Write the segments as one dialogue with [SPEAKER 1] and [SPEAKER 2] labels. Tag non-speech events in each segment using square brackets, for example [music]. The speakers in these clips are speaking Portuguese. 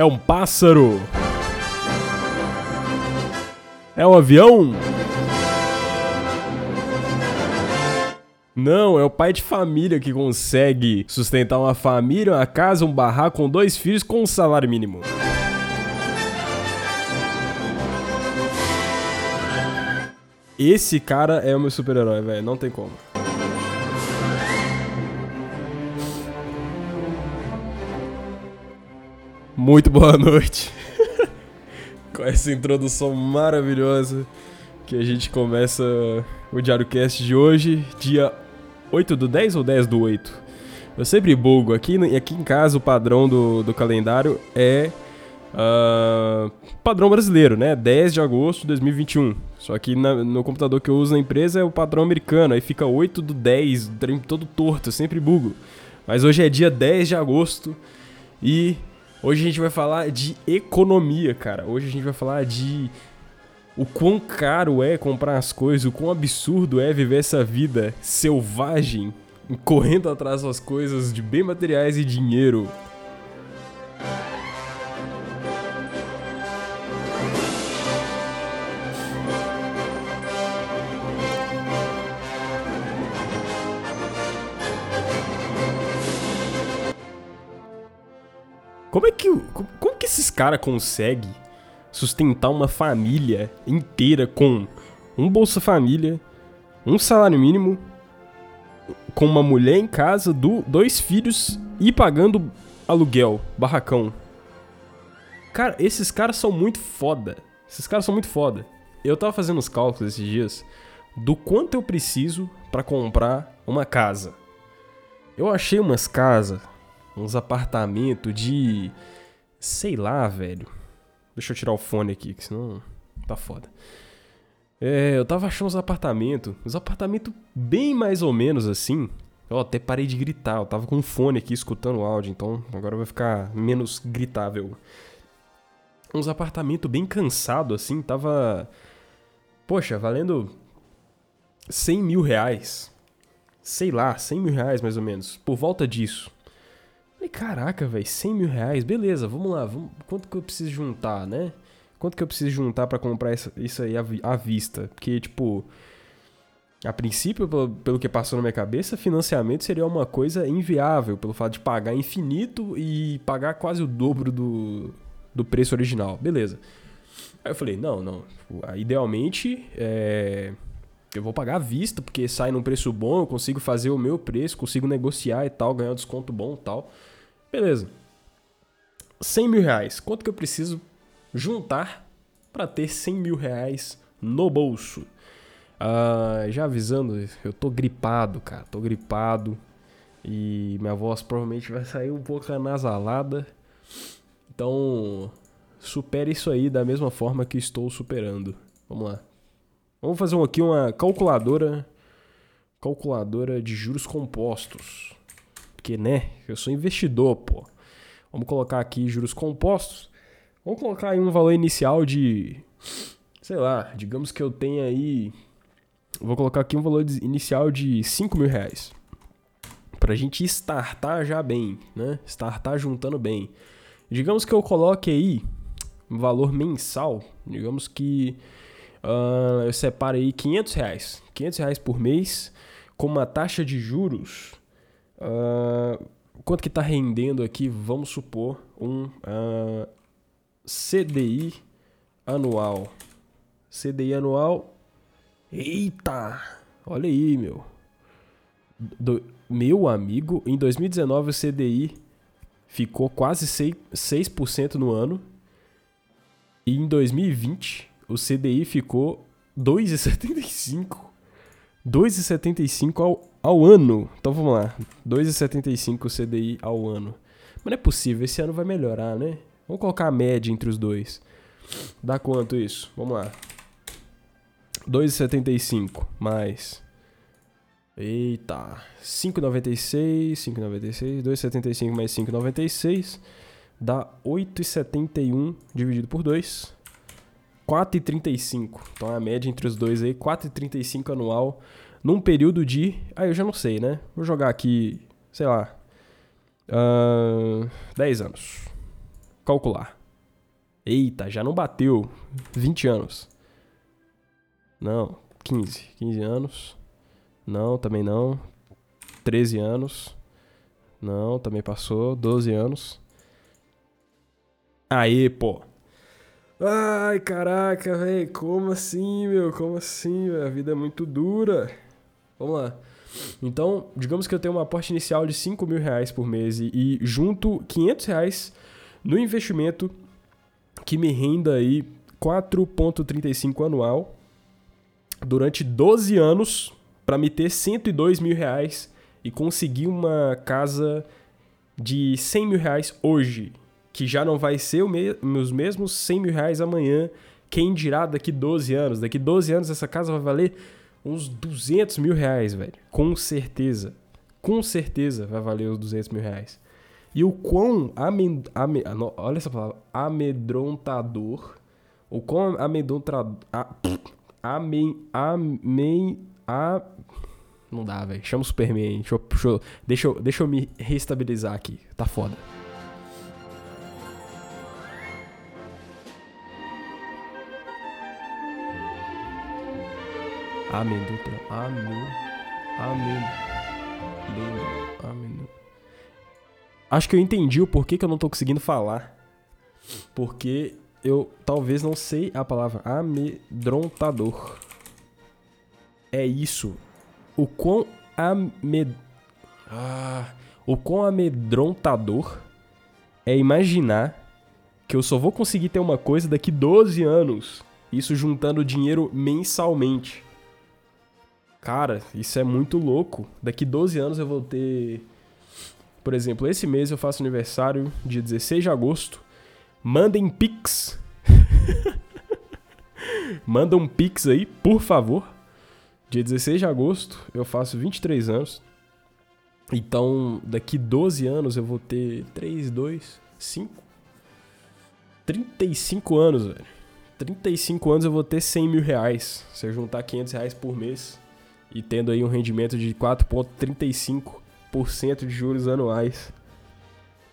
[SPEAKER 1] É um pássaro? É um avião? Não, é o pai de família que consegue sustentar uma família, uma casa, um barraco com dois filhos com um salário mínimo. Esse cara é o meu super-herói, velho. Não tem como. Muito boa noite. [laughs] Com essa introdução maravilhosa que a gente começa o Diário Cast de hoje, dia 8 do 10 ou 10 do 8? Eu sempre bugo. Aqui, aqui em casa o padrão do, do calendário é uh, padrão brasileiro, né? 10 de agosto de 2021. Só que na, no computador que eu uso na empresa é o padrão americano. Aí fica 8 do 10, todo torto, eu sempre bugo. Mas hoje é dia 10 de agosto e hoje a gente vai falar de economia, cara. Hoje a gente vai falar de o quão caro é comprar as coisas, o quão absurdo é viver essa vida selvagem, correndo atrás das coisas de bem materiais e dinheiro. Como é que, como, que esses caras conseguem sustentar uma família inteira com um Bolsa Família, um salário mínimo, com uma mulher em casa, do, dois filhos e pagando aluguel, barracão. Cara, esses caras são muito foda. Esses caras são muito foda. Eu tava fazendo os cálculos esses dias do quanto eu preciso para comprar uma casa. Eu achei umas casas, uns apartamentos de sei lá, velho. Deixa eu tirar o fone aqui, que senão tá foda. É, eu tava achando os apartamentos. Os apartamentos bem mais ou menos assim. Eu até parei de gritar. Eu tava com um fone aqui escutando o áudio, então agora vai ficar menos gritável. Uns apartamentos bem cansado assim. Tava. Poxa, valendo 100 mil reais. Sei lá, 100 mil reais mais ou menos. Por volta disso. Falei, caraca, velho, 100 mil reais, beleza, vamos lá, vamos, quanto que eu preciso juntar, né? Quanto que eu preciso juntar para comprar isso, aí à, à, vista? Porque, tipo, a princípio, pelo, pelo que passou na minha cabeça, financiamento seria uma coisa inviável, pelo fato de pagar infinito e pagar quase o dobro do, do preço original, beleza. Aí eu falei, não, não, tipo, idealmente, é eu vou pagar à vista, porque sai num preço bom, eu consigo fazer o meu preço, consigo negociar e tal, ganhar um desconto bom e tal. Beleza. 100 mil reais. Quanto que eu preciso juntar para ter 100 mil reais no bolso? Ah, já avisando, eu tô gripado, cara. Tô gripado. E minha voz provavelmente vai sair um pouco anasalada. Então, supere isso aí da mesma forma que estou superando. Vamos lá. Vamos fazer aqui uma calculadora. Calculadora de juros compostos. Porque, né? Eu sou investidor, pô. Vamos colocar aqui juros compostos. Vamos colocar aí um valor inicial de. Sei lá, digamos que eu tenha aí. Vou colocar aqui um valor inicial de 5 mil reais. Pra gente startar já bem, né? Startar juntando bem. Digamos que eu coloque aí um valor mensal. Digamos que Uh, eu separo aí 500 reais. 500 reais por mês com uma taxa de juros. Uh, quanto que está rendendo aqui? Vamos supor um uh, ah, CDI anual. CDI anual. Eita! Olha aí, meu. Do, meu amigo, em 2019 o CDI ficou quase 6%, 6 no ano. E em 2020 o CDI ficou 2,75. 2,75 ao, ao ano. Então vamos lá. 2,75 o CDI ao ano. Mas não é possível, esse ano vai melhorar, né? Vamos colocar a média entre os dois. Dá quanto isso? Vamos lá. 2,75 mais. Eita. 5,96, 5,96, 2,75 mais 5,96 dá 8,71 dividido por 2. 4,35. Então a média entre os dois aí, 4,35 anual, num período de. Ah, eu já não sei, né? Vou jogar aqui, sei lá. Uh, 10 anos. calcular. Eita, já não bateu. 20 anos. Não, 15. 15 anos. Não, também não. 13 anos. Não, também passou. 12 anos. Aí, pô. Ai, caraca, velho. Como assim, meu? Como assim, véio? A vida é muito dura. Vamos lá. Então, digamos que eu tenho uma aporte inicial de 5 mil reais por mês e, e junto 500 reais no investimento que me renda aí 4,35 anual durante 12 anos para me ter 102 mil reais e conseguir uma casa de 100 mil reais hoje, que já não vai ser os mesmos 100 mil reais amanhã, quem dirá daqui 12 anos. Daqui 12 anos essa casa vai valer uns 200 mil reais, velho. Com certeza. Com certeza vai valer os 200 mil reais. E o quão amed, ame, olha essa palavra, amedrontador, o quão amedrontador, amem, amem, a, não dá, velho, chama o Superman, deixa eu, deixa, eu, deixa, eu, me reestabilizar aqui, tá foda. Amendotra, amen, amen, amen, Acho que eu entendi o porquê que eu não tô conseguindo falar. Porque eu talvez não sei a palavra amedrontador. É isso. O quão amed... Ah, o quão amedrontador é imaginar que eu só vou conseguir ter uma coisa daqui 12 anos. Isso juntando dinheiro mensalmente. Cara, isso é muito louco. Daqui 12 anos eu vou ter por exemplo, esse mês eu faço aniversário, dia 16 de agosto. Mandem pix. [laughs] Manda um pix aí, por favor. Dia 16 de agosto eu faço 23 anos. Então, daqui 12 anos eu vou ter 3, 2, 5. 35 anos, velho. 35 anos eu vou ter 100 mil reais. Se eu juntar 500 reais por mês e tendo aí um rendimento de 4,35 de juros anuais.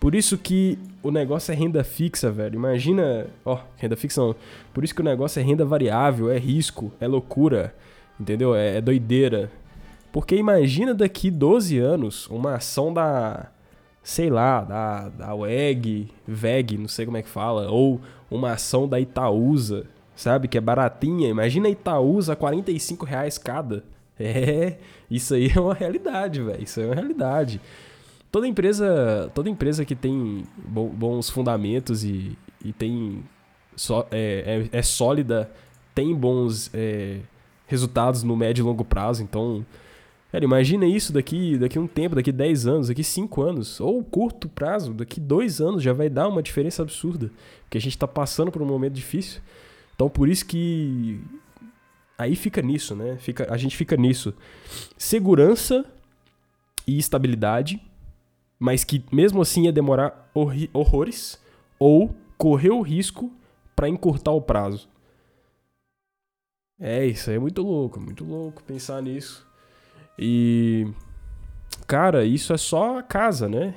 [SPEAKER 1] Por isso que o negócio é renda fixa, velho. Imagina. Ó, renda fixa não. Por isso que o negócio é renda variável, é risco, é loucura. Entendeu? É, é doideira. Porque imagina daqui 12 anos uma ação da. Sei lá, da, da WEG, VEG, não sei como é que fala. Ou uma ação da Itaúsa, sabe? Que é baratinha. Imagina a Itaúsa a 45 reais cada. [laughs] É, isso aí [laughs] é uma realidade, velho. Isso é uma realidade. Toda empresa, toda empresa que tem bons fundamentos e, e tem so, é, é, é, sólida, tem bons é, resultados no médio e longo prazo. Então, cara, imagina isso daqui, daqui um tempo, daqui 10 anos, daqui 5 anos, ou curto prazo, daqui 2 anos já vai dar uma diferença absurda. Porque a gente está passando por um momento difícil. Então, por isso que Aí fica nisso, né? Fica, a gente fica nisso. Segurança e estabilidade, mas que mesmo assim ia demorar horrores, ou correr o risco para encurtar o prazo. É, isso aí é muito louco, muito louco pensar nisso. E. Cara, isso é só a casa, né?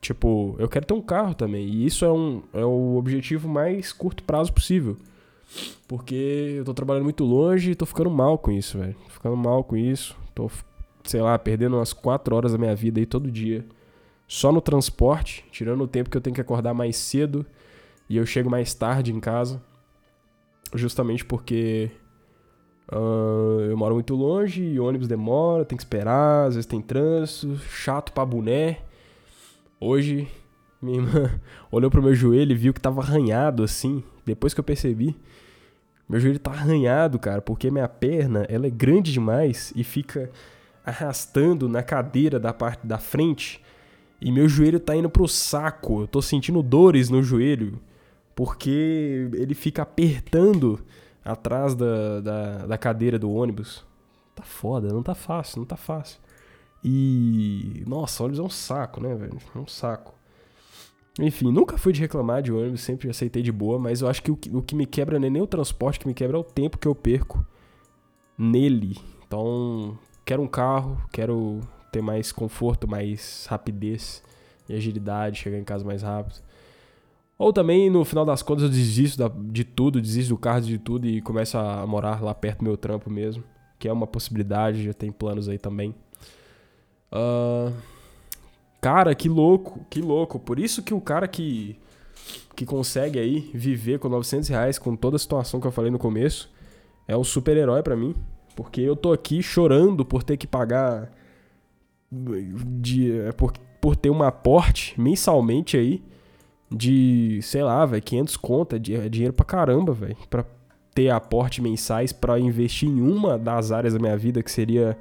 [SPEAKER 1] Tipo, eu quero ter um carro também. E isso é, um, é o objetivo mais curto prazo possível. Porque eu tô trabalhando muito longe e tô ficando mal com isso, velho. Ficando mal com isso. Tô, sei lá, perdendo umas 4 horas da minha vida aí todo dia. Só no transporte, tirando o tempo que eu tenho que acordar mais cedo e eu chego mais tarde em casa. Justamente porque uh, eu moro muito longe e ônibus demora, tem que esperar, às vezes tem trânsito, chato pra boné. Hoje, minha irmã [laughs] olhou pro meu joelho e viu que tava arranhado assim. Depois que eu percebi, meu joelho tá arranhado, cara, porque minha perna, ela é grande demais e fica arrastando na cadeira da parte da frente. E meu joelho tá indo pro saco. Eu tô sentindo dores no joelho. Porque ele fica apertando atrás da, da, da cadeira do ônibus. Tá foda, não tá fácil, não tá fácil. E. Nossa, ônibus é um saco, né, velho? É um saco. Enfim, nunca fui de reclamar de ônibus, sempre aceitei de boa, mas eu acho que o, que o que me quebra não é nem o transporte, que me quebra é o tempo que eu perco nele. Então, quero um carro, quero ter mais conforto, mais rapidez e agilidade, chegar em casa mais rápido. Ou também, no final das contas, eu desisto de tudo, desisto do carro, de tudo e começo a morar lá perto do meu trampo mesmo. Que é uma possibilidade, já tem planos aí também. Uh, cara, que louco, que louco. Por isso que o cara que, que consegue aí viver com 900 reais, com toda a situação que eu falei no começo, é um super-herói para mim. Porque eu tô aqui chorando por ter que pagar. De, é, por, por ter um aporte mensalmente aí de, sei lá, velho, 500 conta, é dinheiro pra caramba, velho, pra ter aporte mensais para investir em uma das áreas da minha vida, que seria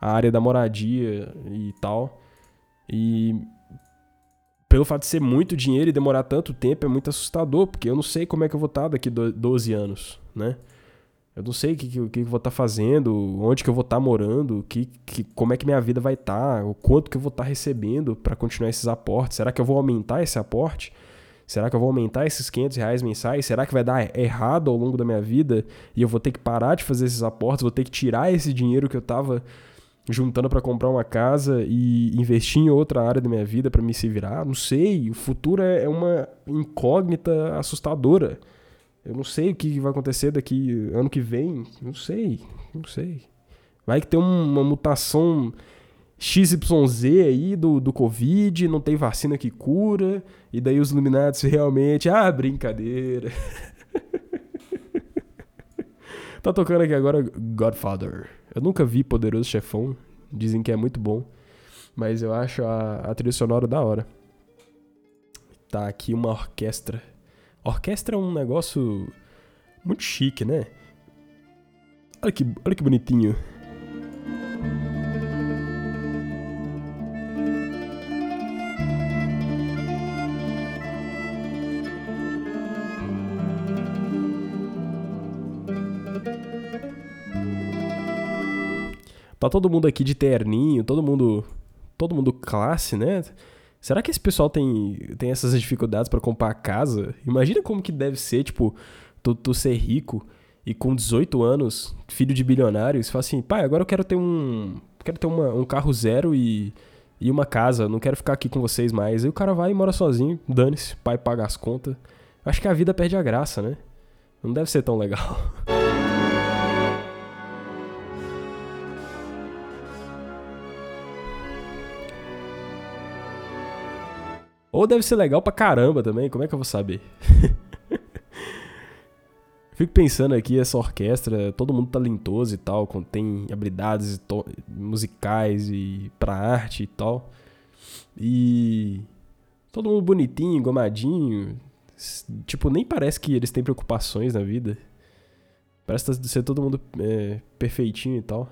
[SPEAKER 1] a área da moradia e tal. E pelo fato de ser muito dinheiro e demorar tanto tempo é muito assustador, porque eu não sei como é que eu vou estar daqui 12 anos, né? Eu não sei o que, que, que eu vou estar fazendo, onde que eu vou estar morando, que, que, como é que minha vida vai estar, o quanto que eu vou estar recebendo para continuar esses aportes. Será que eu vou aumentar esse aporte? Será que eu vou aumentar esses 500 reais mensais? Será que vai dar errado ao longo da minha vida e eu vou ter que parar de fazer esses aportes? Vou ter que tirar esse dinheiro que eu estava juntando para comprar uma casa e investir em outra área da minha vida para me se virar? Não sei. O futuro é, é uma incógnita assustadora. Eu não sei o que vai acontecer daqui ano que vem. Não sei. Não sei. Vai que tem uma mutação XYZ aí do, do Covid, não tem vacina que cura, e daí os Illuminati realmente. Ah, brincadeira. [laughs] tá tocando aqui agora Godfather. Eu nunca vi Poderoso Chefão, dizem que é muito bom, mas eu acho a, a trilha sonora da hora. Tá aqui uma orquestra Orquestra é um negócio muito chique, né? Olha que, olha que bonitinho. Tá todo mundo aqui de terninho, todo mundo todo mundo classe, né? Será que esse pessoal tem, tem essas dificuldades para comprar casa? Imagina como que deve ser, tipo, tu, tu ser rico e com 18 anos, filho de bilionário, você fala assim, pai, agora eu quero ter um. Quero ter uma, um carro zero e, e uma casa, não quero ficar aqui com vocês mais. Aí o cara vai e mora sozinho, dane-se, pai paga as contas. Acho que a vida perde a graça, né? Não deve ser tão legal. [laughs] Ou deve ser legal pra caramba também, como é que eu vou saber? [laughs] Fico pensando aqui, essa orquestra, todo mundo talentoso e tal, tem habilidades musicais e pra arte e tal. E todo mundo bonitinho, engomadinho. Tipo, nem parece que eles têm preocupações na vida. Parece ser todo mundo é, perfeitinho e tal.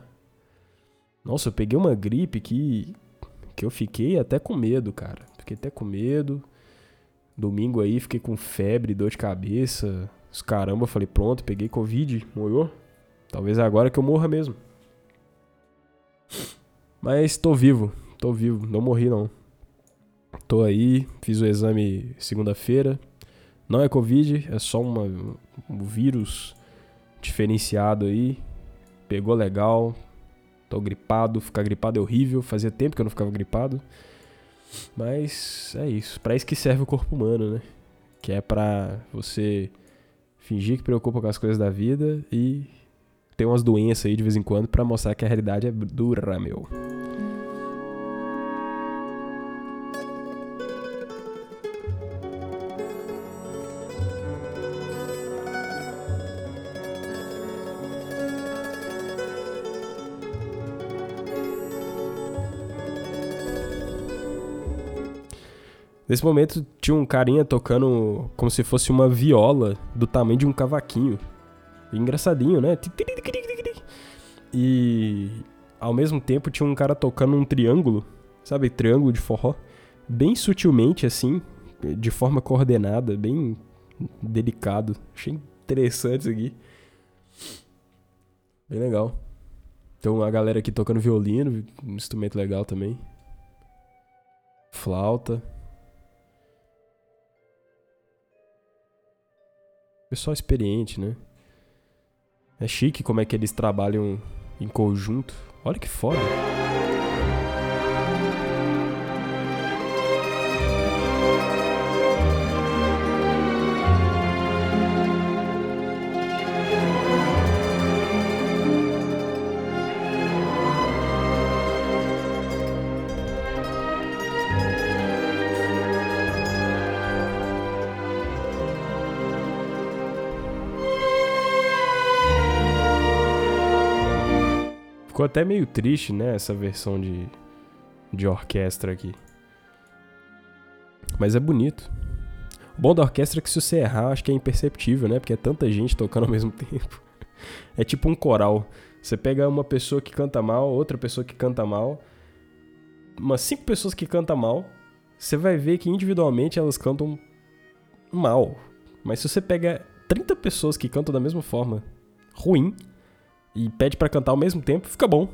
[SPEAKER 1] Nossa, eu peguei uma gripe que, que eu fiquei até com medo, cara. Fiquei até com medo. Domingo aí fiquei com febre, dor de cabeça. Os caramba, falei, pronto, peguei Covid, morreu. Talvez é agora que eu morra mesmo. Mas tô vivo, tô vivo, não morri não. Tô aí, fiz o exame segunda-feira. Não é Covid, é só uma, um vírus diferenciado aí. Pegou legal. Tô gripado, ficar gripado é horrível. Fazia tempo que eu não ficava gripado. Mas é isso. Para isso que serve o corpo humano, né? Que é para você fingir que preocupa com as coisas da vida e ter umas doenças aí de vez em quando para mostrar que a realidade é dura, meu. Nesse momento tinha um carinha tocando como se fosse uma viola do tamanho de um cavaquinho. Engraçadinho, né? E ao mesmo tempo tinha um cara tocando um triângulo, sabe? Triângulo de forró. Bem sutilmente assim, de forma coordenada, bem delicado. Achei interessante isso aqui. Bem legal. Então a galera aqui tocando violino, um instrumento legal também. Flauta. Pessoal experiente, né? É chique como é que eles trabalham em conjunto. Olha que foda. Até meio triste, né, essa versão de, de orquestra aqui. Mas é bonito. O bom da orquestra é que se você errar, acho que é imperceptível, né? Porque é tanta gente [laughs] tocando ao mesmo tempo. É tipo um coral. Você pega uma pessoa que canta mal, outra pessoa que canta mal, umas cinco pessoas que cantam mal, você vai ver que individualmente elas cantam mal. Mas se você pega 30 pessoas que cantam da mesma forma, ruim, e pede para cantar ao mesmo tempo, fica bom.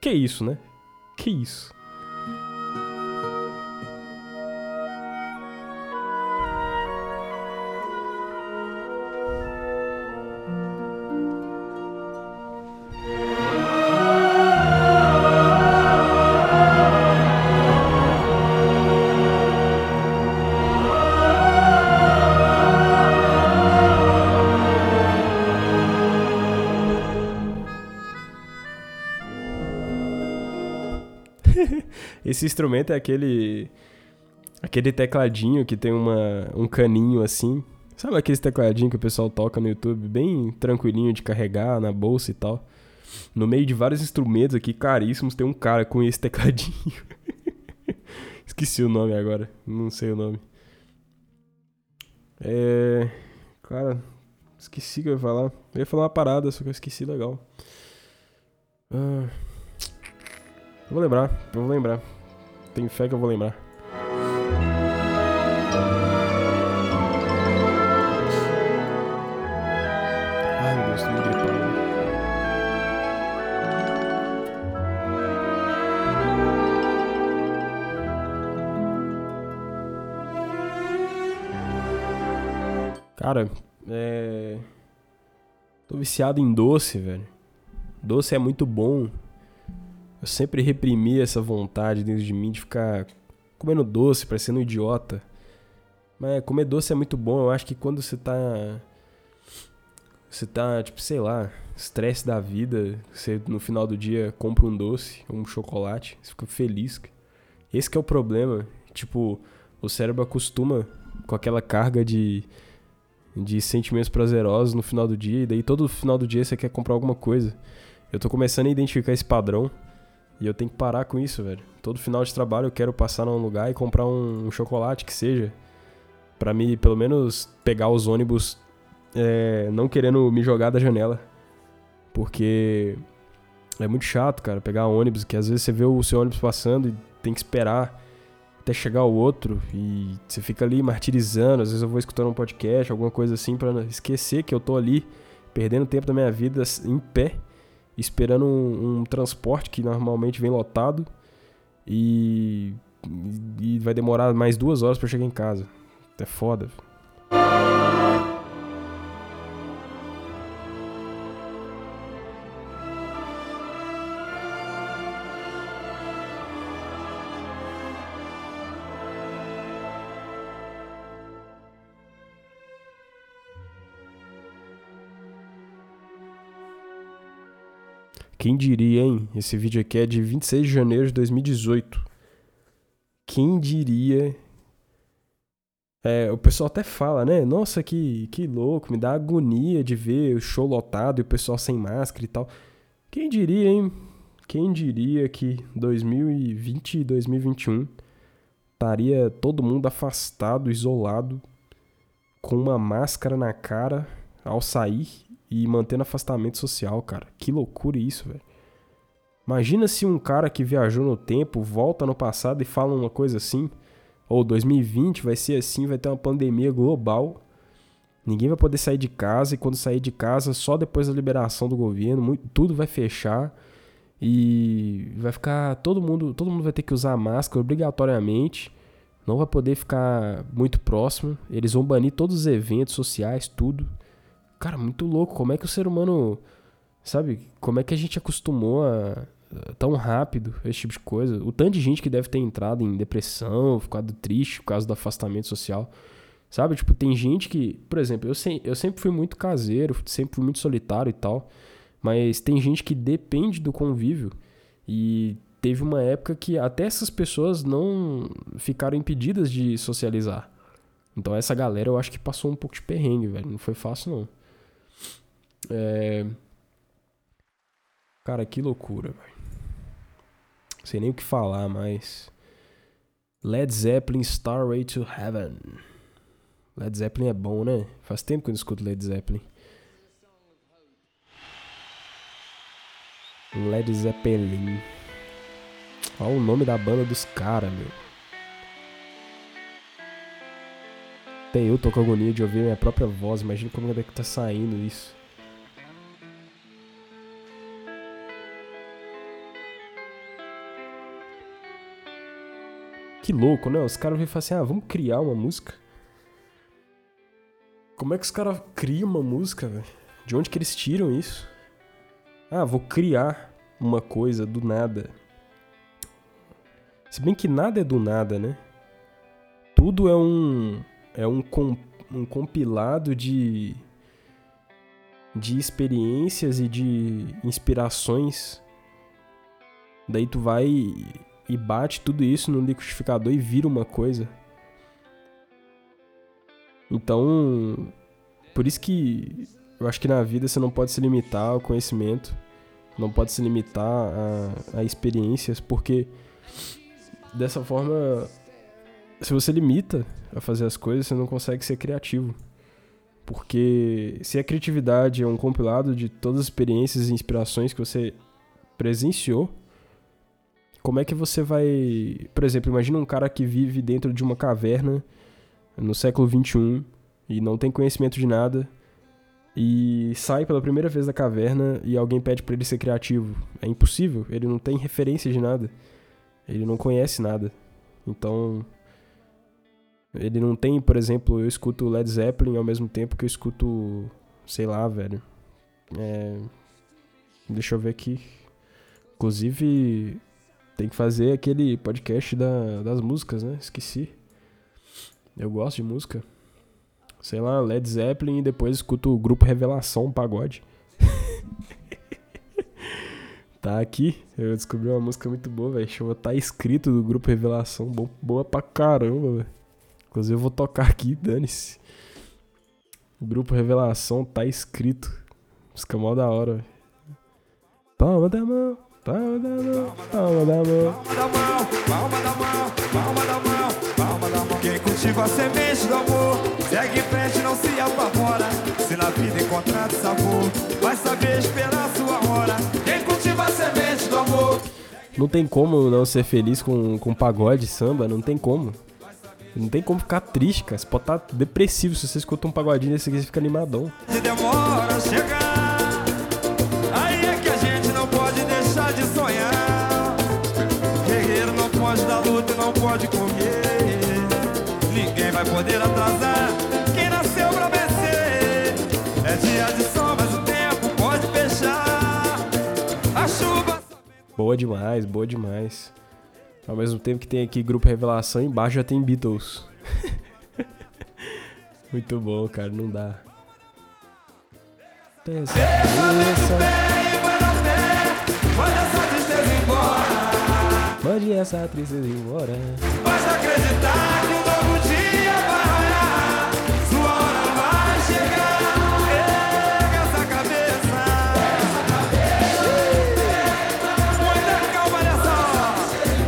[SPEAKER 1] Que isso, né? Que isso. Esse instrumento é aquele. Aquele tecladinho que tem uma, um caninho assim. Sabe aquele tecladinho que o pessoal toca no YouTube? Bem tranquilinho de carregar na bolsa e tal. No meio de vários instrumentos aqui caríssimos, tem um cara com esse tecladinho. [laughs] Esqueci o nome agora. Não sei o nome. É. Cara, esqueci o que eu ia falar. Eu ia falar uma parada, só que eu esqueci legal. Ah. Eu vou lembrar, eu vou lembrar. Tenho fé que eu vou lembrar. Ai meu Deus. Cara, é. Tô viciado em doce, velho. Doce é muito bom. Eu sempre reprimi essa vontade dentro de mim de ficar comendo doce, parecendo um idiota. Mas comer doce é muito bom. Eu acho que quando você tá. Você tá, tipo, sei lá, estresse da vida, você no final do dia compra um doce, um chocolate, você fica feliz. Esse é o problema. Tipo, o cérebro acostuma com aquela carga de, de sentimentos prazerosos no final do dia, e daí todo final do dia você quer comprar alguma coisa. Eu tô começando a identificar esse padrão. E eu tenho que parar com isso, velho. Todo final de trabalho eu quero passar num lugar e comprar um, um chocolate que seja. para me, pelo menos, pegar os ônibus é, não querendo me jogar da janela. Porque é muito chato, cara, pegar ônibus, que às vezes você vê o seu ônibus passando e tem que esperar até chegar o outro e você fica ali martirizando. Às vezes eu vou escutando um podcast, alguma coisa assim, para esquecer que eu tô ali perdendo tempo da minha vida em pé esperando um, um transporte que normalmente vem lotado e, e vai demorar mais duas horas para chegar em casa. É foda. Quem diria, hein? Esse vídeo aqui é de 26 de janeiro de 2018. Quem diria. É, o pessoal até fala, né? Nossa, que, que louco, me dá agonia de ver o show lotado e o pessoal sem máscara e tal. Quem diria, hein? Quem diria que 2020 e 2021 estaria todo mundo afastado, isolado, com uma máscara na cara ao sair e mantendo afastamento social, cara. Que loucura isso, velho. Imagina se um cara que viajou no tempo volta no passado e fala uma coisa assim. Ou 2020 vai ser assim, vai ter uma pandemia global. Ninguém vai poder sair de casa e quando sair de casa, só depois da liberação do governo, muito, tudo vai fechar e vai ficar todo mundo, todo mundo vai ter que usar máscara obrigatoriamente. Não vai poder ficar muito próximo. Eles vão banir todos os eventos sociais, tudo. Cara, muito louco. Como é que o ser humano. Sabe? Como é que a gente acostumou a. Tão rápido, esse tipo de coisa. O tanto de gente que deve ter entrado em depressão, ficado triste por causa do afastamento social. Sabe? Tipo, tem gente que. Por exemplo, eu, se, eu sempre fui muito caseiro, sempre fui muito solitário e tal. Mas tem gente que depende do convívio. E teve uma época que até essas pessoas não ficaram impedidas de socializar. Então essa galera eu acho que passou um pouco de perrengue, velho. Não foi fácil, não. É... Cara, que loucura, velho. Sei nem o que falar, mas. Led Zeppelin Starway to Heaven. Led Zeppelin é bom, né? Faz tempo que eu não escuto Led Zeppelin. Led Zeppelin. Olha o nome da banda dos caras, meu. Até eu tô com agonia de ouvir minha própria voz. Imagina como é que tá saindo isso. Que louco, né? Os caras vêm assim: ah, vamos criar uma música. Como é que os caras criam uma música, velho? De onde que eles tiram isso? Ah, vou criar uma coisa do nada. Se bem que nada é do nada, né? Tudo é um é um, com, um compilado de de experiências e de inspirações. Daí tu vai e bate tudo isso no liquidificador e vira uma coisa. Então, por isso que eu acho que na vida você não pode se limitar ao conhecimento, não pode se limitar a, a experiências, porque dessa forma, se você limita a fazer as coisas, você não consegue ser criativo. Porque se a criatividade é um compilado de todas as experiências e inspirações que você presenciou, como é que você vai. Por exemplo, imagina um cara que vive dentro de uma caverna no século XXI e não tem conhecimento de nada e sai pela primeira vez da caverna e alguém pede para ele ser criativo. É impossível, ele não tem referência de nada. Ele não conhece nada. Então, ele não tem, por exemplo, eu escuto Led Zeppelin ao mesmo tempo que eu escuto, sei lá, velho. É, deixa eu ver aqui. Inclusive, tem que fazer aquele podcast da, das músicas, né? Esqueci. Eu gosto de música. Sei lá, Led Zeppelin e depois escuto o grupo Revelação Pagode. [laughs] tá aqui. Eu descobri uma música muito boa, velho. Chama Tá Escrito do grupo Revelação. Boa pra caramba, velho. Inclusive eu vou tocar aqui, dane-se. O grupo Revelação tá escrito. Música mó da hora, velho. Palma da mão. Palma da mão, palma da mão. Palma da mão, palma da mão, palma da mão. Quem cultiva a semente do amor, segue em frente, não se apavora. Se na vida encontrar sabor, vai saber esperar sua hora. Quem cultiva a semente do amor. Não tem como não ser feliz com, com pagode, samba, não tem como. Não tem como ficar triste, cara. Você pode estar tá depressivo se você escuta um pagodinho desse aqui, você fica animadão. Demora a chegar. Pode. Ninguém vai poder atrasar quem nasceu pra vencer. É dia de sol, mas o tempo pode fechar. A chuva. Boa demais, boa demais. Ao mesmo tempo que tem aqui Grupo Revelação, embaixo já tem Beatles. [laughs] Muito bom, cara, não dá. Pensa, Mande essa tristeza embora. Basta acreditar que um novo dia vai raiar. Sua hora vai chegar. Erga essa cabeça. Essa cabeça. Muita calma nessa hora.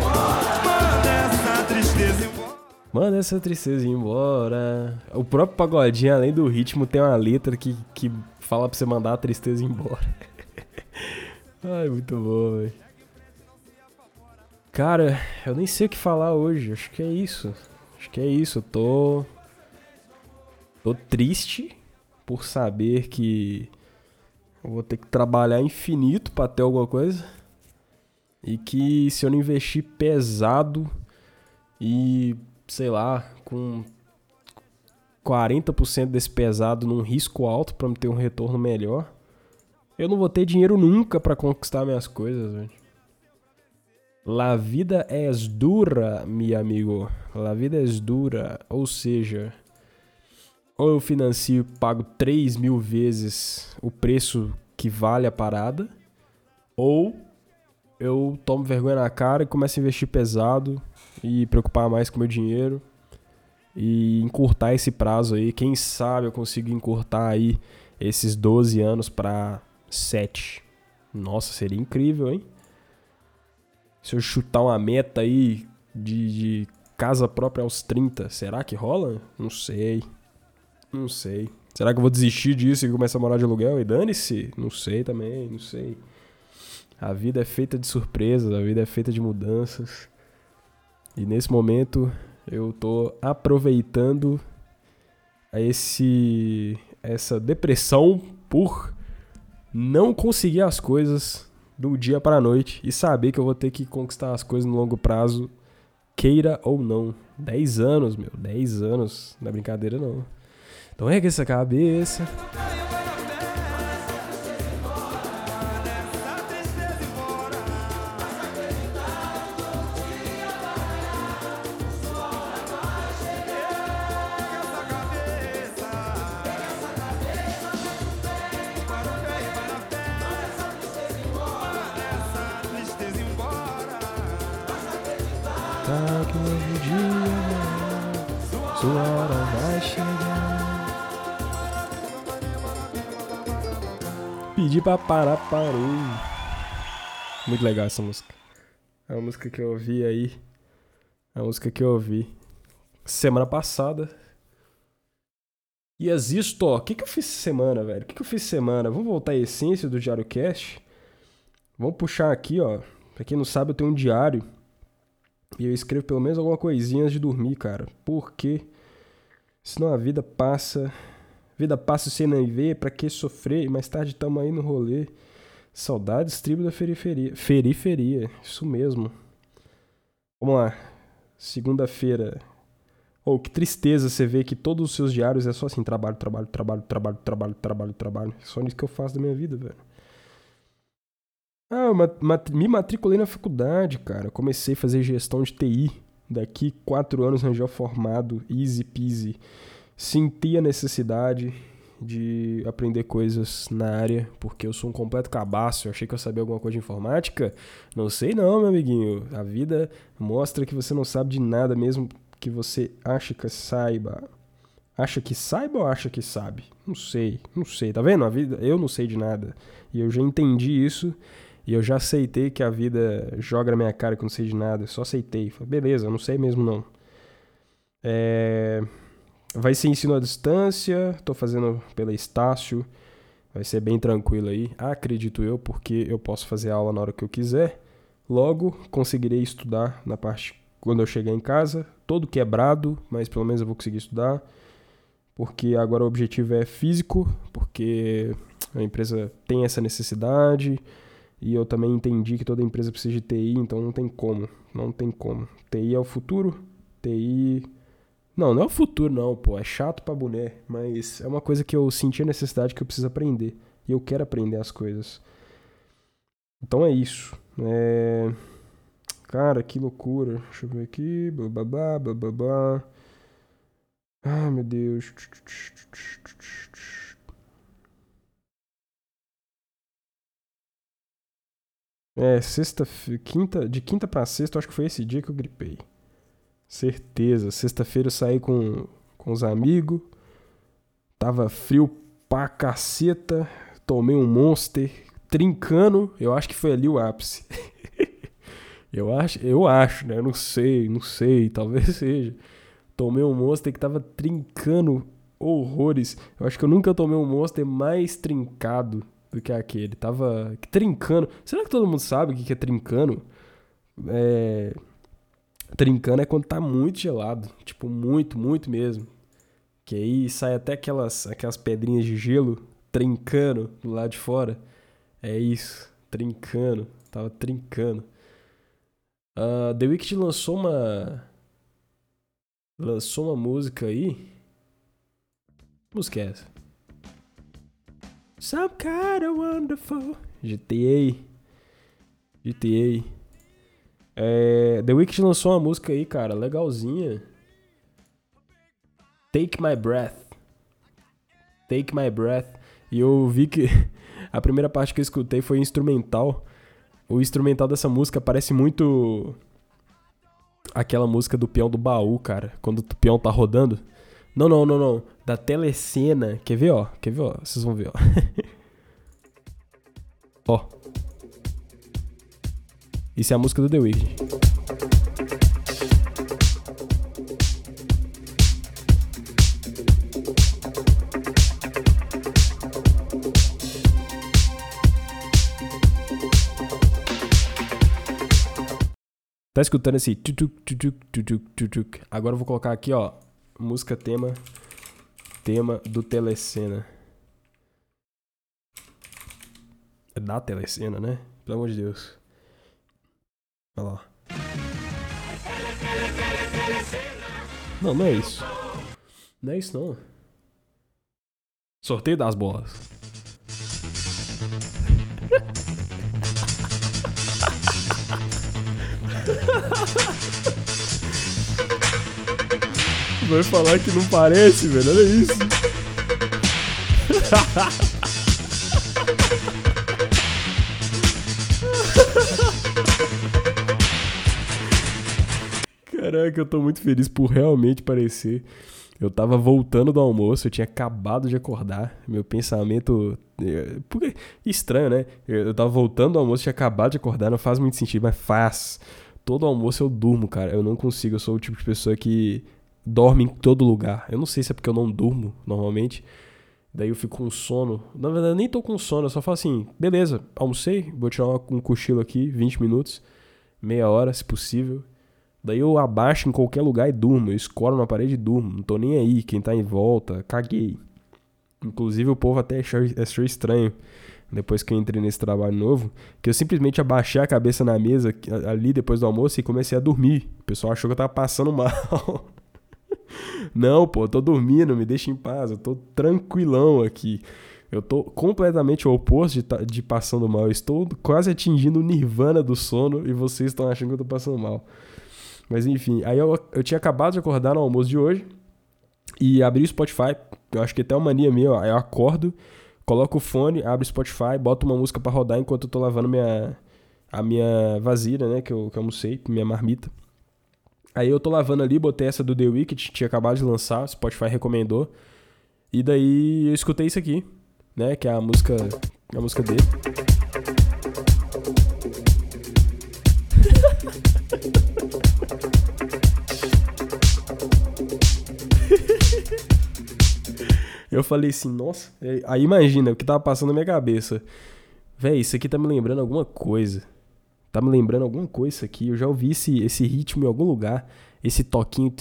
[SPEAKER 1] Manda essa tristeza embora. Manda essa tristeza embora. O próprio pagodinho, além do ritmo, tem uma letra que, que fala pra você mandar a tristeza embora. [laughs] Ai, muito bom, velho. Cara, eu nem sei o que falar hoje. Acho que é isso. Acho que é isso. Eu tô. Tô triste por saber que eu vou ter que trabalhar infinito para ter alguma coisa. E que se eu não investir pesado e, sei lá, com 40% desse pesado num risco alto para me ter um retorno melhor, eu não vou ter dinheiro nunca para conquistar minhas coisas, velho. La vida es dura, meu amigo. La vida es dura. Ou seja, ou eu financio e pago 3 mil vezes o preço que vale a parada, ou eu tomo vergonha na cara e começo a investir pesado e preocupar mais com meu dinheiro e encurtar esse prazo aí. Quem sabe eu consigo encurtar aí esses 12 anos para 7. Nossa, seria incrível, hein? Se eu chutar uma meta aí de, de casa própria aos 30, será que rola? Não sei. Não sei. Será que eu vou desistir disso e começar a morar de aluguel? E dane-se? Não sei também, não sei. A vida é feita de surpresas, a vida é feita de mudanças. E nesse momento eu tô aproveitando esse essa depressão por não conseguir as coisas do dia para a noite e saber que eu vou ter que conquistar as coisas no longo prazo, queira ou não. 10 anos, meu, 10 anos, não é brincadeira não. Então ergue essa cabeça. Parou. Muito legal essa música. É uma música que eu ouvi aí. É uma música que eu ouvi semana passada. E existo, ó. O que, que eu fiz semana, velho? O que, que eu fiz semana? Vamos voltar à essência do Diário Cast. Vamos puxar aqui, ó. Pra quem não sabe, eu tenho um diário e eu escrevo pelo menos alguma coisinha antes de dormir, cara. Porque senão a vida passa. Vida passa sem nem ver, pra que sofrer? Mais tarde tamo aí no rolê. Saudades, tribo da periferia. Periferia, isso mesmo. Vamos lá. Segunda-feira. Ou oh, que tristeza você ver que todos os seus diários é só assim: trabalho, trabalho, trabalho, trabalho, trabalho, trabalho, trabalho. Só nisso que eu faço da minha vida, velho. Ah, eu me matriculei na faculdade, cara. Comecei a fazer gestão de TI. Daqui quatro anos Rangel formado, easy peasy. Senti a necessidade de aprender coisas na área, porque eu sou um completo cabaço. Eu achei que eu sabia alguma coisa de informática. Não sei não, meu amiguinho. A vida mostra que você não sabe de nada mesmo que você acha que saiba. Acha que saiba ou acha que sabe? Não sei, não sei. Tá vendo? A vida, eu não sei de nada. E eu já entendi isso e eu já aceitei que a vida joga na minha cara que eu não sei de nada. Eu só aceitei. Falei, beleza, eu não sei mesmo não. É... Vai ser ensino à distância. Tô fazendo pela Estácio. Vai ser bem tranquilo aí. Acredito eu, porque eu posso fazer aula na hora que eu quiser. Logo, conseguirei estudar na parte quando eu chegar em casa. Todo quebrado, mas pelo menos eu vou conseguir estudar. Porque agora o objetivo é físico, porque a empresa tem essa necessidade. E eu também entendi que toda empresa precisa de TI, então não tem como. Não tem como. TI é o futuro. TI. Não, não é o futuro, não, pô. É chato pra boné. Mas é uma coisa que eu senti a necessidade que eu preciso aprender. E eu quero aprender as coisas. Então é isso. É. Cara, que loucura. Deixa eu ver aqui. Bababá, bababá. Ai, meu Deus. É, sexta, quinta, de quinta para sexta, acho que foi esse dia que eu gripei. Certeza. Sexta-feira eu saí com, com os amigos. Tava frio pra caceta. Tomei um monster trincando. Eu acho que foi ali o ápice. [laughs] eu acho, eu acho, né? Não sei, não sei, talvez [laughs] seja. Tomei um monster que tava trincando horrores. Eu acho que eu nunca tomei um monster mais trincado do que aquele. Tava trincando. Será que todo mundo sabe o que é trincando? É... Trincando é quando tá muito gelado. Tipo, muito, muito mesmo. Que aí sai até aquelas, aquelas pedrinhas de gelo trincando do lado de fora. É isso. Trincando. Tava trincando. Uh, The Wicked lançou uma. Lançou uma música aí. Música é essa? Some kind of wonderful. GTA. GTA. É, The Wicked lançou uma música aí, cara, legalzinha. Take My Breath. Take My Breath. E eu vi que [laughs] a primeira parte que eu escutei foi instrumental. O instrumental dessa música parece muito aquela música do peão do baú, cara. Quando o peão tá rodando. Não, não, não, não. Da telecena. Quer ver, ó? Quer ver, ó? Vocês vão ver, ó. [laughs] ó. Isso é a música do The Weeknd. Tá escutando esse tutuk, tutuk, tutuk, tutuk. Agora eu vou colocar aqui, ó, música tema tema do Telecena. É da Telecena, né? Pelo amor de Deus. Olha lá. Não, não é isso. Não é isso não. Sorteio das bolas. Vai falar que não parece, velho. Olha isso. [laughs] Caraca, eu tô muito feliz por realmente parecer. Eu tava voltando do almoço, eu tinha acabado de acordar. Meu pensamento. É, estranho, né? Eu tava voltando do almoço, tinha acabado de acordar, não faz muito sentido, mas faz. Todo almoço eu durmo, cara. Eu não consigo, eu sou o tipo de pessoa que dorme em todo lugar. Eu não sei se é porque eu não durmo normalmente. Daí eu fico com sono. Na verdade, eu nem tô com sono, eu só falo assim: beleza, almocei, vou tirar um cochilo aqui, 20 minutos, meia hora, se possível. Daí eu abaixo em qualquer lugar e durmo. Eu escoro na parede e durmo. Não tô nem aí. Quem tá em volta, caguei. Inclusive o povo até achou, achou estranho depois que eu entrei nesse trabalho novo, que eu simplesmente abaixei a cabeça na mesa ali depois do almoço e comecei a dormir. O pessoal achou que eu tava passando [laughs] mal. Não, pô, eu tô dormindo, me deixa em paz, eu tô tranquilão aqui. Eu tô completamente o oposto de, de passando mal. Eu estou quase atingindo o nirvana do sono e vocês estão achando que eu tô passando mal. Mas enfim, aí eu, eu tinha acabado de acordar no almoço de hoje e abri o Spotify. Eu acho que até uma mania minha, ó, eu acordo, coloco o fone, abro o Spotify, boto uma música para rodar enquanto eu tô lavando minha, a minha vasilha, né, que eu, que eu almocei, minha marmita. Aí eu tô lavando ali, botei essa do The Wicked, tinha acabado de lançar, Spotify recomendou. E daí eu escutei isso aqui, né? Que é a música, a música dele. [laughs] eu falei assim, nossa. Aí imagina o que tava passando na minha cabeça. Véi, isso aqui tá me lembrando alguma coisa. Tá me lembrando alguma coisa isso aqui. Eu já ouvi esse, esse ritmo em algum lugar. Esse toquinho.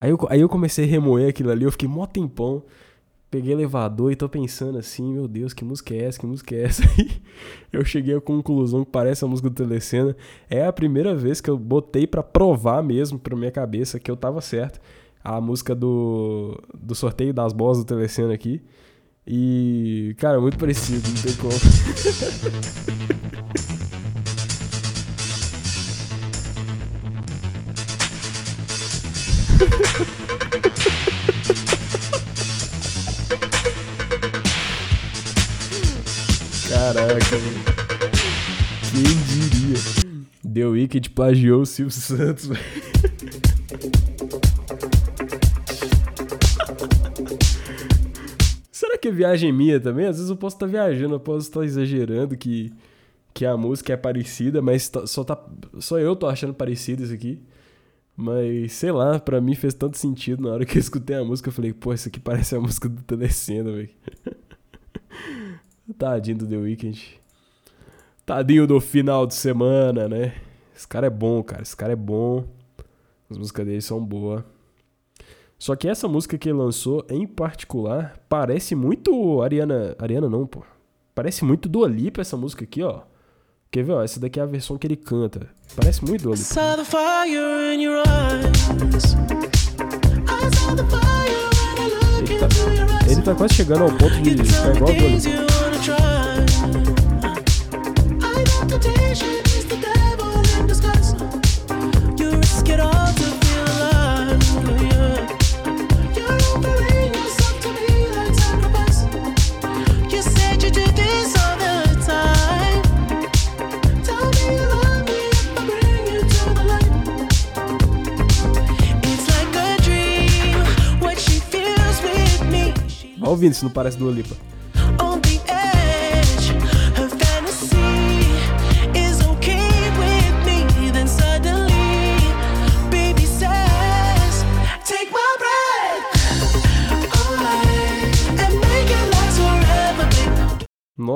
[SPEAKER 1] Aí eu, aí eu comecei a remoer aquilo ali. Eu fiquei mó tempão. Peguei elevador e tô pensando assim, meu Deus, que música é essa? Que música é essa? [laughs] eu cheguei à conclusão que parece a música do Telecena. É a primeira vez que eu botei para provar mesmo pra minha cabeça que eu tava certo. A música do, do sorteio das bolas do Telecena aqui. E, cara, muito parecido, não tem como. [laughs] Caraca, mano. Quem diria? The Wicked plagiou o Silvio Santos, velho. [laughs] que é viagem minha também. Às vezes eu posso estar tá viajando, eu posso estar tá exagerando que, que a música é parecida, mas tá, só, tá, só eu tô achando parecido isso aqui. Mas, sei lá, pra mim fez tanto sentido na hora que eu escutei a música. Eu falei, pô, isso aqui parece a música do Telecena, velho. [laughs] Tadinho do The Weeknd. Tadinho do final de semana, né? Esse cara é bom, cara. Esse cara é bom. As músicas dele são boas. Só que essa música que ele lançou, em particular, parece muito Ariana. Ariana não, pô. Parece muito Dua Lipa essa música aqui, ó. Quer ver, ó? Essa daqui é a versão que ele canta. Parece muito Dua Lipa. Ele tá, ele tá quase chegando ao ponto de ficar igual a Dua Lipa. Ouvindo se não parece do Lipa.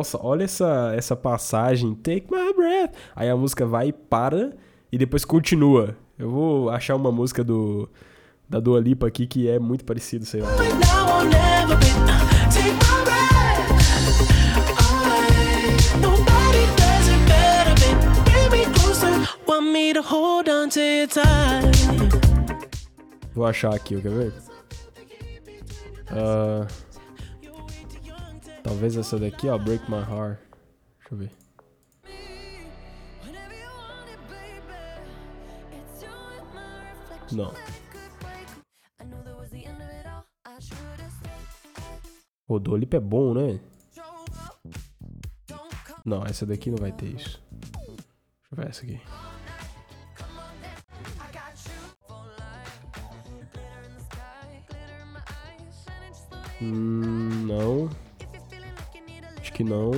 [SPEAKER 1] Nossa, olha essa, essa passagem. Take my breath. Aí a música vai e para e depois continua. Eu vou achar uma música do da Dua Lipa aqui que é muito parecido, sei lá. Vou achar aqui, quer ver? Uh, talvez essa daqui, ó, Break My Heart. Deixa eu ver. Não. O Dolip é bom, né? Não, essa daqui não vai ter isso. Deixa eu ver essa aqui. Hum, não. Acho que não.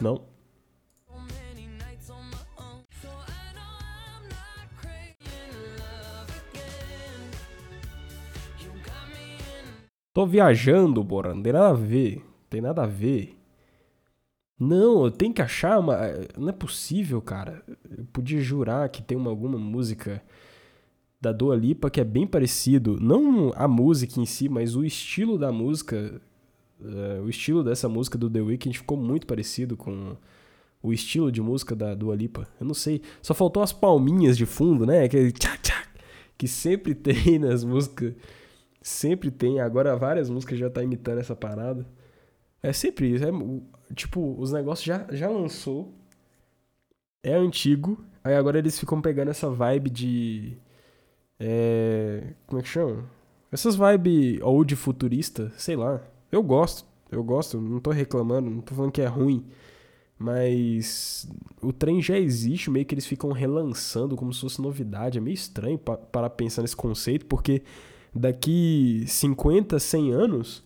[SPEAKER 1] Não. Tô viajando, Bora. Não tem nada a ver. Não tem nada a ver. Não, eu tenho que achar uma. Não é possível, cara. Eu podia jurar que tem uma, alguma música da Dua Lipa que é bem parecido, não a música em si, mas o estilo da música, uh, o estilo dessa música do The Weeknd ficou muito parecido com o estilo de música da Dua Lipa. Eu não sei, só faltou as palminhas de fundo, né? Aquele tchac tchac que sempre [laughs] tem nas músicas, sempre tem. Agora várias músicas já tá imitando essa parada. É sempre isso, é tipo, os negócios já já lançou é antigo, aí agora eles ficam pegando essa vibe de é, como é que chama? Essas vibe old futurista, sei lá. Eu gosto, eu gosto, não tô reclamando, não tô falando que é ruim. Mas o trem já existe, meio que eles ficam relançando como se fosse novidade. É meio estranho para pensar nesse conceito, porque daqui 50, 100 anos,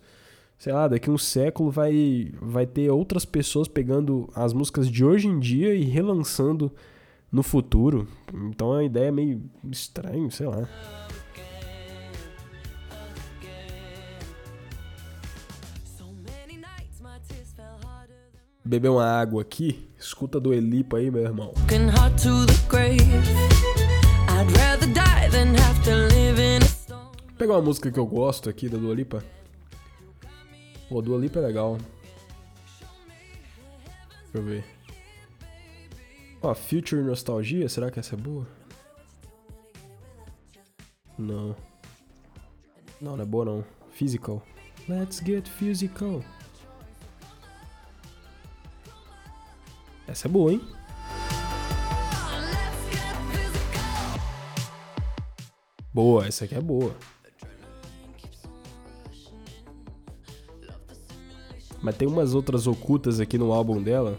[SPEAKER 1] sei lá, daqui um século vai, vai ter outras pessoas pegando as músicas de hoje em dia e relançando no futuro. Então a ideia é meio estranho, sei lá. Beber uma água aqui, escuta do Elipa aí, meu irmão. Vou pegar uma música que eu gosto aqui da Dua Lipa. Pô, Dua Lipa é legal. Deixa eu ver. Ó, Future Nostalgia, será que essa é boa? Não. Não, não é boa não. Physical. Let's get physical. Essa é boa, hein? Boa, essa aqui é boa. Mas tem umas outras ocultas aqui no álbum dela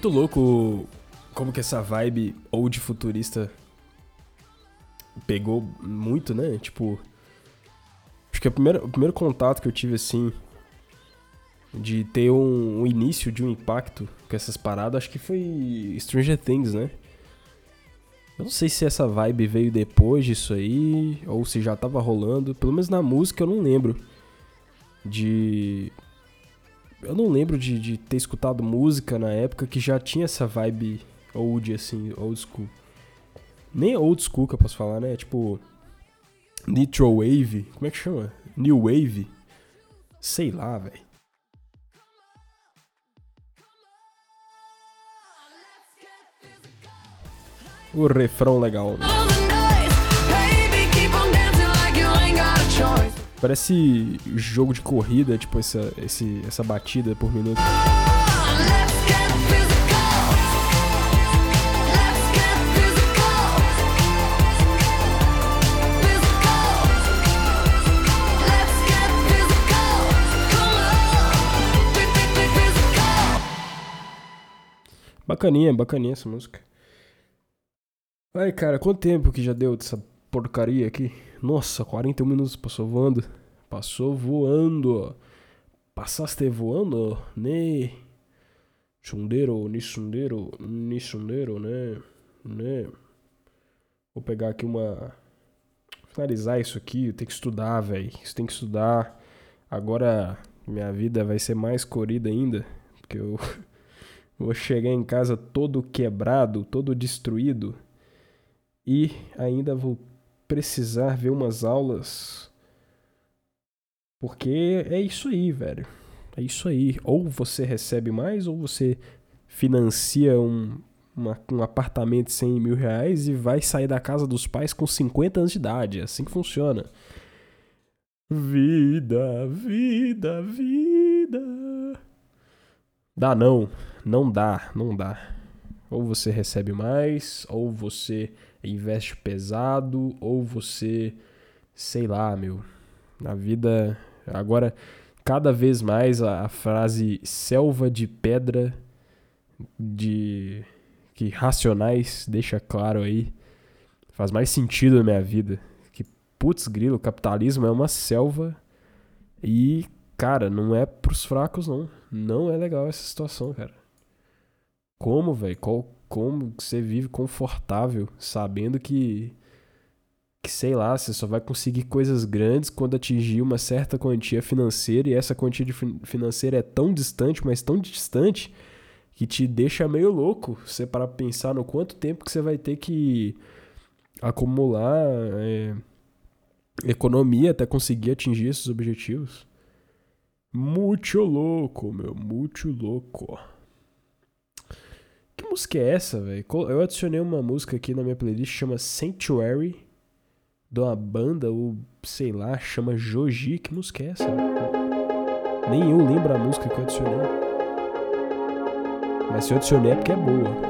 [SPEAKER 1] muito louco como que essa vibe old futurista pegou muito, né? Tipo, acho que o primeiro, o primeiro contato que eu tive assim de ter um, um, início de um impacto com essas paradas, acho que foi Stranger Things, né? Eu não sei se essa vibe veio depois disso aí, ou se já tava rolando. Pelo menos na música eu não lembro de eu não lembro de, de ter escutado música na época que já tinha essa vibe old, assim, old school. Nem old school que eu posso falar, né? Tipo. Nitro Wave. Como é que chama? New Wave? Sei lá, velho. O refrão legal. Né? Parece jogo de corrida, tipo essa, esse, essa batida por minuto. Bacaninha, bacaninha essa música. Ai, cara, quanto tempo que já deu dessa porcaria aqui? Nossa, 41 minutos passou voando. Passou voando. Passaste voando, né? Chundeiro, nissundeiro, nissundeiro, né? Né? Vou pegar aqui uma. Finalizar isso aqui. Tenho que estudar, velho. Isso tem que estudar. Agora minha vida vai ser mais corrida ainda. Porque eu [laughs] vou chegar em casa todo quebrado, todo destruído. E ainda vou precisar ver umas aulas. Porque é isso aí, velho. É isso aí. Ou você recebe mais, ou você financia um, uma, um apartamento de 100 mil reais e vai sair da casa dos pais com 50 anos de idade. É assim que funciona. Vida, vida, vida. Dá não. Não dá, não dá. Ou você recebe mais, ou você investe pesado, ou você. Sei lá, meu. Na vida. Agora, cada vez mais a, a frase selva de pedra de. que Racionais deixa claro aí. Faz mais sentido na minha vida. Que, putz, grilo, o capitalismo é uma selva e, cara, não é pros fracos, não. Não é legal essa situação, cara. Como, velho? Como você vive confortável sabendo que que sei lá, você só vai conseguir coisas grandes quando atingir uma certa quantia financeira e essa quantia financeira é tão distante, mas tão distante que te deixa meio louco. Você para pensar no quanto tempo que você vai ter que acumular é, economia até conseguir atingir esses objetivos. Muito louco, meu, muito louco. Que música é essa, velho? Eu adicionei uma música aqui na minha playlist chama Sanctuary de uma banda, ou sei lá, chama Joji. Que música é essa? Nem eu lembro a música que eu adicionei. Mas se eu adicionei é porque é boa.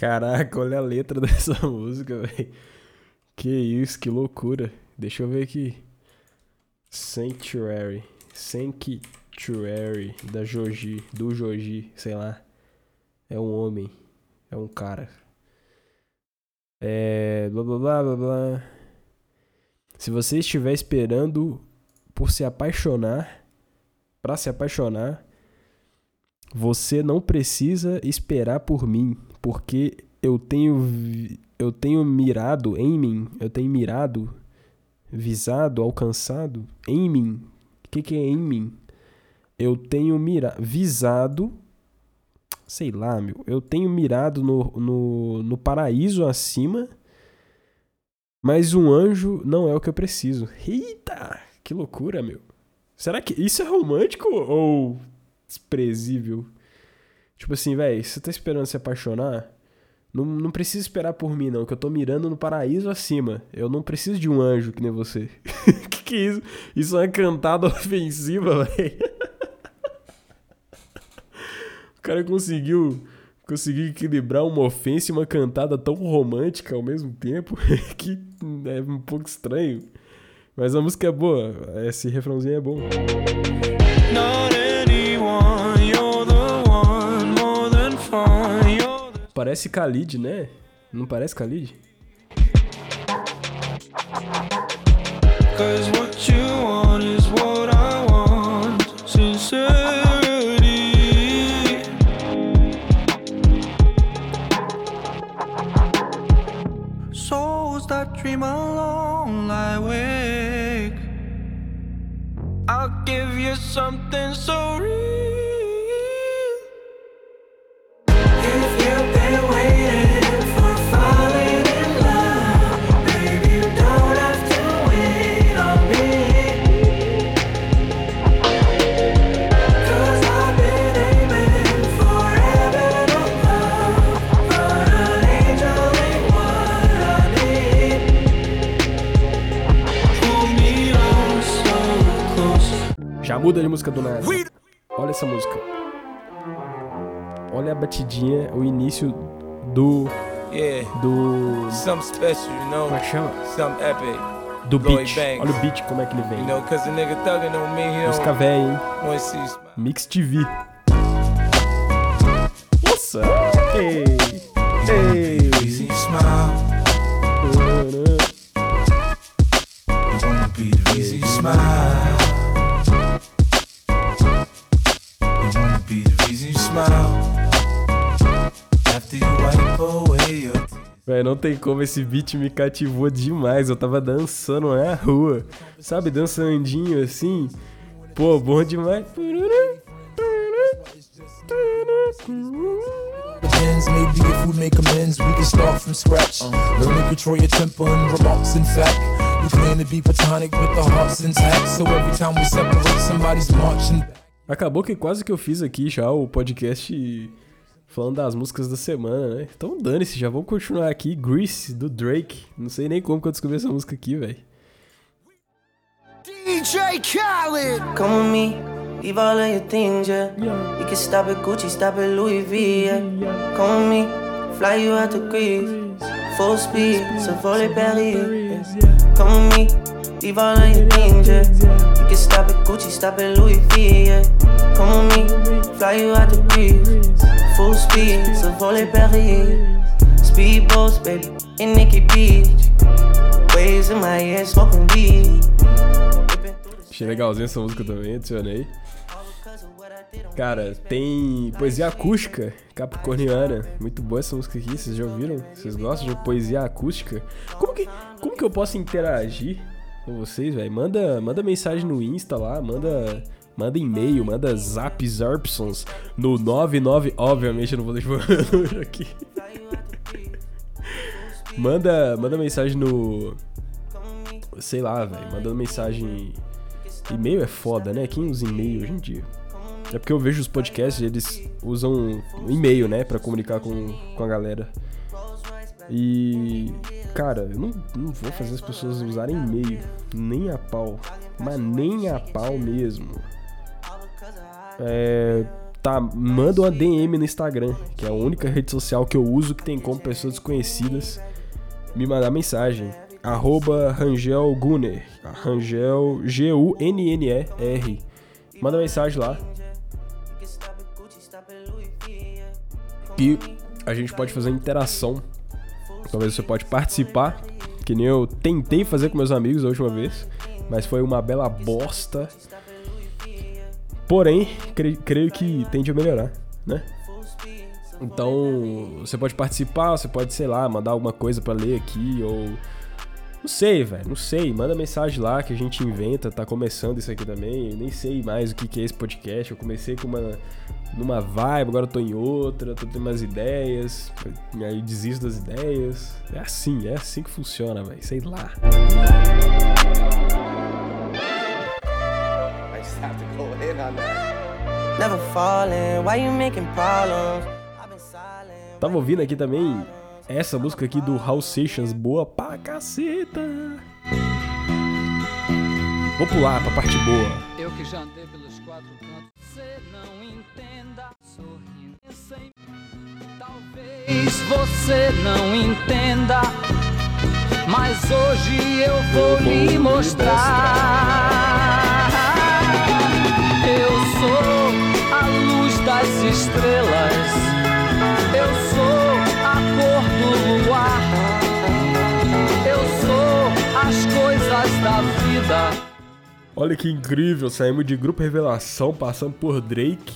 [SPEAKER 1] Caraca, olha a letra [laughs] dessa música, velho. Que isso, que loucura. Deixa eu ver aqui. Sanctuary. Sanctuary da Joji, do Joji, sei lá. É um homem, é um cara. É. Blá blá blá blá blá. Se você estiver esperando por se apaixonar, para se apaixonar, você não precisa esperar por mim, porque eu tenho eu tenho mirado em mim, eu tenho mirado, visado, alcançado em mim. O que, que é em mim? Eu tenho mira, visado, sei lá, meu. Eu tenho mirado no, no, no paraíso acima, mas um anjo não é o que eu preciso. Eita, que loucura, meu. Será que isso é romântico ou desprezível. Tipo assim, velho, você tá esperando se apaixonar? Não, não precisa esperar por mim, não, que eu tô mirando no paraíso acima. Eu não preciso de um anjo que nem você. [laughs] que que é isso? Isso é uma cantada [laughs] ofensiva, velho. o cara conseguiu conseguiu equilibrar uma ofensa e uma cantada tão romântica ao mesmo tempo [laughs] que é um pouco estranho. Mas a música é boa, esse refrãozinho é bom. Parece Khalid, né? Não parece Khalid? What you want is what I want. Sincerity.
[SPEAKER 2] Souls that dream. I'll give you something so real.
[SPEAKER 1] Muda de música do nada. Olha essa música. Olha a batidinha, o início do.
[SPEAKER 3] Yeah,
[SPEAKER 1] do.
[SPEAKER 3] something special, you know,
[SPEAKER 1] Como é que chama?
[SPEAKER 3] something epic.
[SPEAKER 1] Do beat. Olha o beat, como é que ele vem. Música velha, hein? Mix TV. Nossa! Ei! Ei!
[SPEAKER 2] Easy smile,
[SPEAKER 1] Véi, não tem como, esse beat me cativou demais. Eu tava dançando na rua, sabe? Dançandinho assim. Pô, bom demais.
[SPEAKER 4] Maybe if we make amends, we can start from scratch. Learn to control your temper and remarks, in fact. You claim to be platonic with the hearts intact. So every time we separate, somebody's marching.
[SPEAKER 1] Acabou que quase que eu fiz aqui já o podcast falando das músicas da semana, né? Então dane-se, já vamos continuar aqui. Grease, do Drake. Não sei nem como que eu descobri essa música aqui, velho.
[SPEAKER 5] DJ Khaled.
[SPEAKER 6] Come with me, leave all of your things, yeah. You can stop at Gucci, stop at Louis V, yeah. Come with me, fly you out to Greece. Full speed, so volley Paris. Yeah. Come with me, leave all of your things, yeah. You can stop at Gucci, stop at Louis V, yeah. Come with me, fly you out to Greece. Full speed, so volley Paris. Speedboats, baby, in Nikki Beach. Waves in my head, smoking weed. The
[SPEAKER 1] Achei legalzinha essa música também, adicionei. Cara, tem poesia acústica capricorniana. Muito boa essa música aqui, vocês já ouviram? Vocês gostam de poesia acústica? Como que, como que eu posso interagir com vocês, velho? Manda, manda mensagem no Insta lá, manda manda e-mail, manda zap zarpsons no 99, obviamente eu não vou [laughs] deixar aqui. Manda, manda mensagem no sei lá, velho, mandando mensagem e-mail é foda, né? Quem usa e-mail hoje em dia? É porque eu vejo os podcasts, eles usam e-mail, né, Pra comunicar com, com a galera. E, cara, eu não, não vou fazer as pessoas usarem e-mail, nem a pau, mas nem a pau mesmo. É, tá, manda uma DM no Instagram, que é a única rede social que eu uso que tem como pessoas desconhecidas me mandar mensagem. Arroba Rangel Gunner. Rangel G-U-N-N-E-R. Manda mensagem lá. Que a gente pode fazer interação. Talvez você pode participar. Que nem eu tentei fazer com meus amigos a última vez. Mas foi uma bela bosta. Porém, cre- creio que tende a melhorar, né? Então, você pode participar, você pode, sei lá, mandar alguma coisa pra ler aqui, ou. Não sei, velho, não sei. Manda mensagem lá que a gente inventa, tá começando isso aqui também. Eu nem sei mais o que, que é esse podcast. Eu comecei com uma. Numa vibe, agora eu tô em outra, tô tendo umas ideias, aí desisto das ideias. É assim, é assim que funciona, velho. Sei lá.
[SPEAKER 6] Never falling, why you making problems? I've been silent.
[SPEAKER 1] Tava ouvindo aqui também essa música aqui do House Sessions, boa pra caceta. Vou pular pra parte boa.
[SPEAKER 7] Eu que já andei não entenda, sorrindo sem. Talvez você não entenda, mas hoje eu vou lhe mostrar. Eu sou a luz das estrelas, eu sou a cor do luar, eu sou as coisas da vida.
[SPEAKER 1] Olha que incrível, saímos de Grupo Revelação, passando por Drake.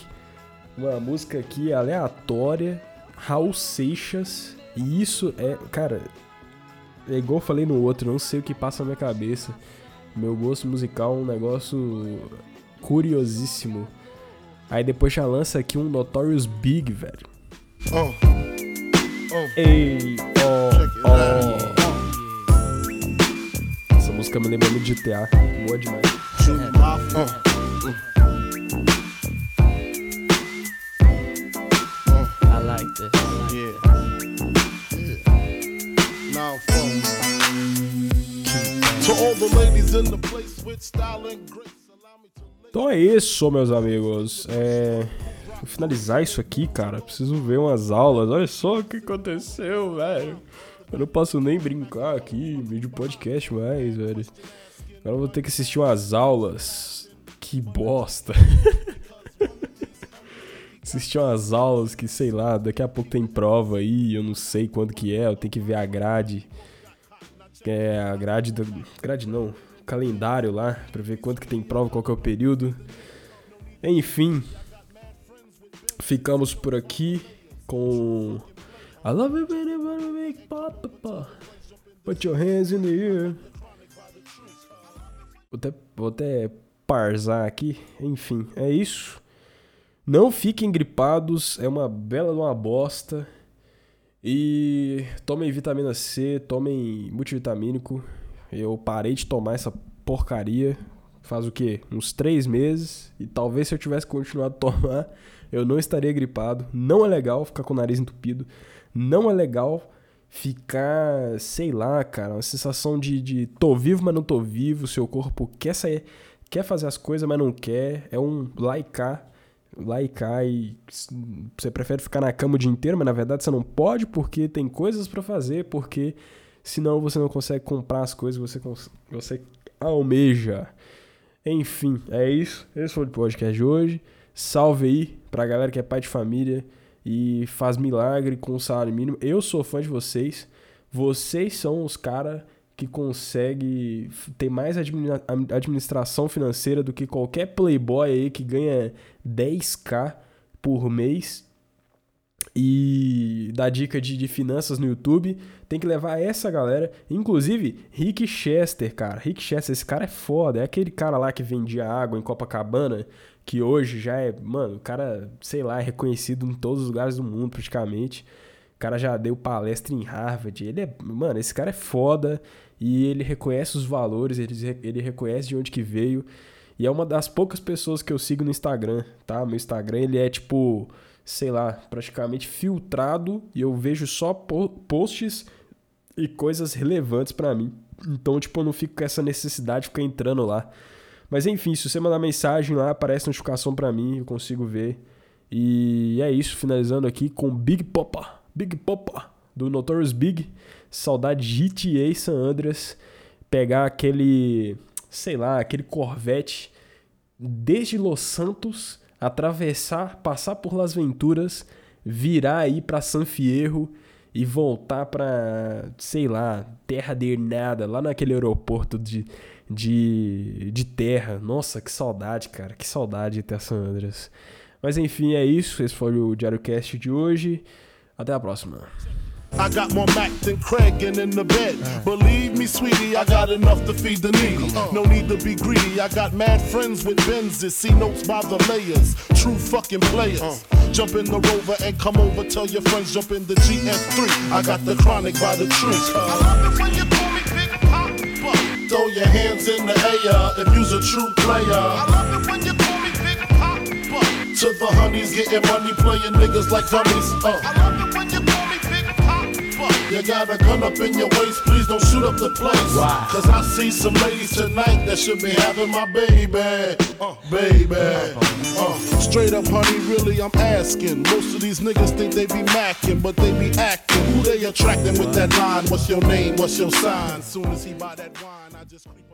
[SPEAKER 1] Uma música aqui aleatória, Raul Seixas. E isso é, cara, é igual eu falei no outro, não sei o que passa na minha cabeça. Meu gosto musical é um negócio curiosíssimo. Aí depois já lança aqui um Notorious Big, velho.
[SPEAKER 8] Oh,
[SPEAKER 1] Ei,
[SPEAKER 8] check it out.
[SPEAKER 1] ó. Essa música me lembra muito de GTA. Boa demais.
[SPEAKER 8] Shoot my phone.
[SPEAKER 7] I like this.
[SPEAKER 8] Yeah. Now phone. To all the ladies in the place with style and grace, allow me to lay
[SPEAKER 1] Então é isso, meus amigos. É. Vou finalizar isso aqui, cara. Preciso ver umas aulas. Olha só o que aconteceu, velho. Eu não posso nem brincar aqui, vídeo podcast mais, velho. Agora eu vou ter que assistir umas aulas. Que bosta. [laughs] assistir umas aulas que, sei lá, daqui a pouco tem prova aí, eu não sei quando que é, eu tenho que ver a grade. É, a grade do. Grade não, calendário lá, pra ver quanto que tem prova, qual que é o período. Enfim, ficamos por aqui com. I love it when make pop, pop. Put your hands in the air. Vou até, vou até parsar aqui. Enfim, é isso. Não fiquem gripados, é uma bela de uma bosta. E tomem vitamina C, tomem multivitamínico. Eu parei de tomar essa porcaria faz o quê? Uns três meses. E talvez se eu tivesse continuado a tomar, eu não estaria gripado. Não é legal ficar com o nariz entupido. Não é legal ficar, sei lá, cara, uma sensação de, de tô vivo, mas não tô vivo. Seu corpo quer sair, quer fazer as coisas, mas não quer. É um cá lá e você prefere ficar na cama o dia inteiro, mas na verdade você não pode porque tem coisas pra fazer, porque senão você não consegue comprar as coisas que você, você almeja. Enfim, é isso. Esse foi o podcast de hoje. Salve aí pra galera que é pai de família e faz milagre com o salário mínimo. Eu sou fã de vocês. Vocês são os caras que conseguem ter mais admini- administração financeira do que qualquer playboy aí que ganha 10k por mês e dá dica de, de finanças no YouTube. Tem que levar essa galera. Inclusive, Rick Chester, cara. Rick Chester, esse cara é foda. É aquele cara lá que vendia água em Copacabana, que hoje já é, mano, o cara, sei lá, é reconhecido em todos os lugares do mundo praticamente. O cara já deu palestra em Harvard. Ele é, mano, esse cara é foda e ele reconhece os valores, ele, ele reconhece de onde que veio. E é uma das poucas pessoas que eu sigo no Instagram, tá? Meu Instagram, ele é tipo, sei lá, praticamente filtrado e eu vejo só po- posts e coisas relevantes pra mim. Então, tipo, eu não fico com essa necessidade de ficar entrando lá. Mas enfim, se você mandar mensagem lá, aparece notificação pra mim, eu consigo ver. E é isso, finalizando aqui com Big Popa, Big Popa, do Notorious Big. Saudade de GTA San Andreas. Pegar aquele, sei lá, aquele Corvette desde Los Santos, atravessar, passar por Las Venturas, virar aí pra San Fierro e voltar pra, sei lá, Terra de Nada, lá naquele aeroporto de, de, de terra. Nossa, que saudade, cara, que saudade de ter San Andreas. Mas enfim, é isso. Esse foi o Diário Cast de hoje. Até a próxima.
[SPEAKER 8] I got more Mac than Craig and in the bed. Believe me, sweetie, I got enough to feed the needy. No need to be greedy. I got mad friends with Benzes. See notes by the layers. True fucking players. Jump in the rover and come over. Tell your friends jump in the GF3. I got the chronic by the tree. Throw your hands in the air if you's a true player. I love it when you call me Big Papa. To the honeys getting money, playing niggas like dummies. Uh. I love it when you call me Big Papa. You got a gun up in your waist, please don't shoot up the place. Cause I see some ladies tonight that should be having my baby. Uh, baby. Uh, straight up, honey, really, I'm asking. Most of these niggas think they be macking, but they be acting. Who they attracting with that line? What's your name? What's your sign? Soon as he buy that wine, Just creep.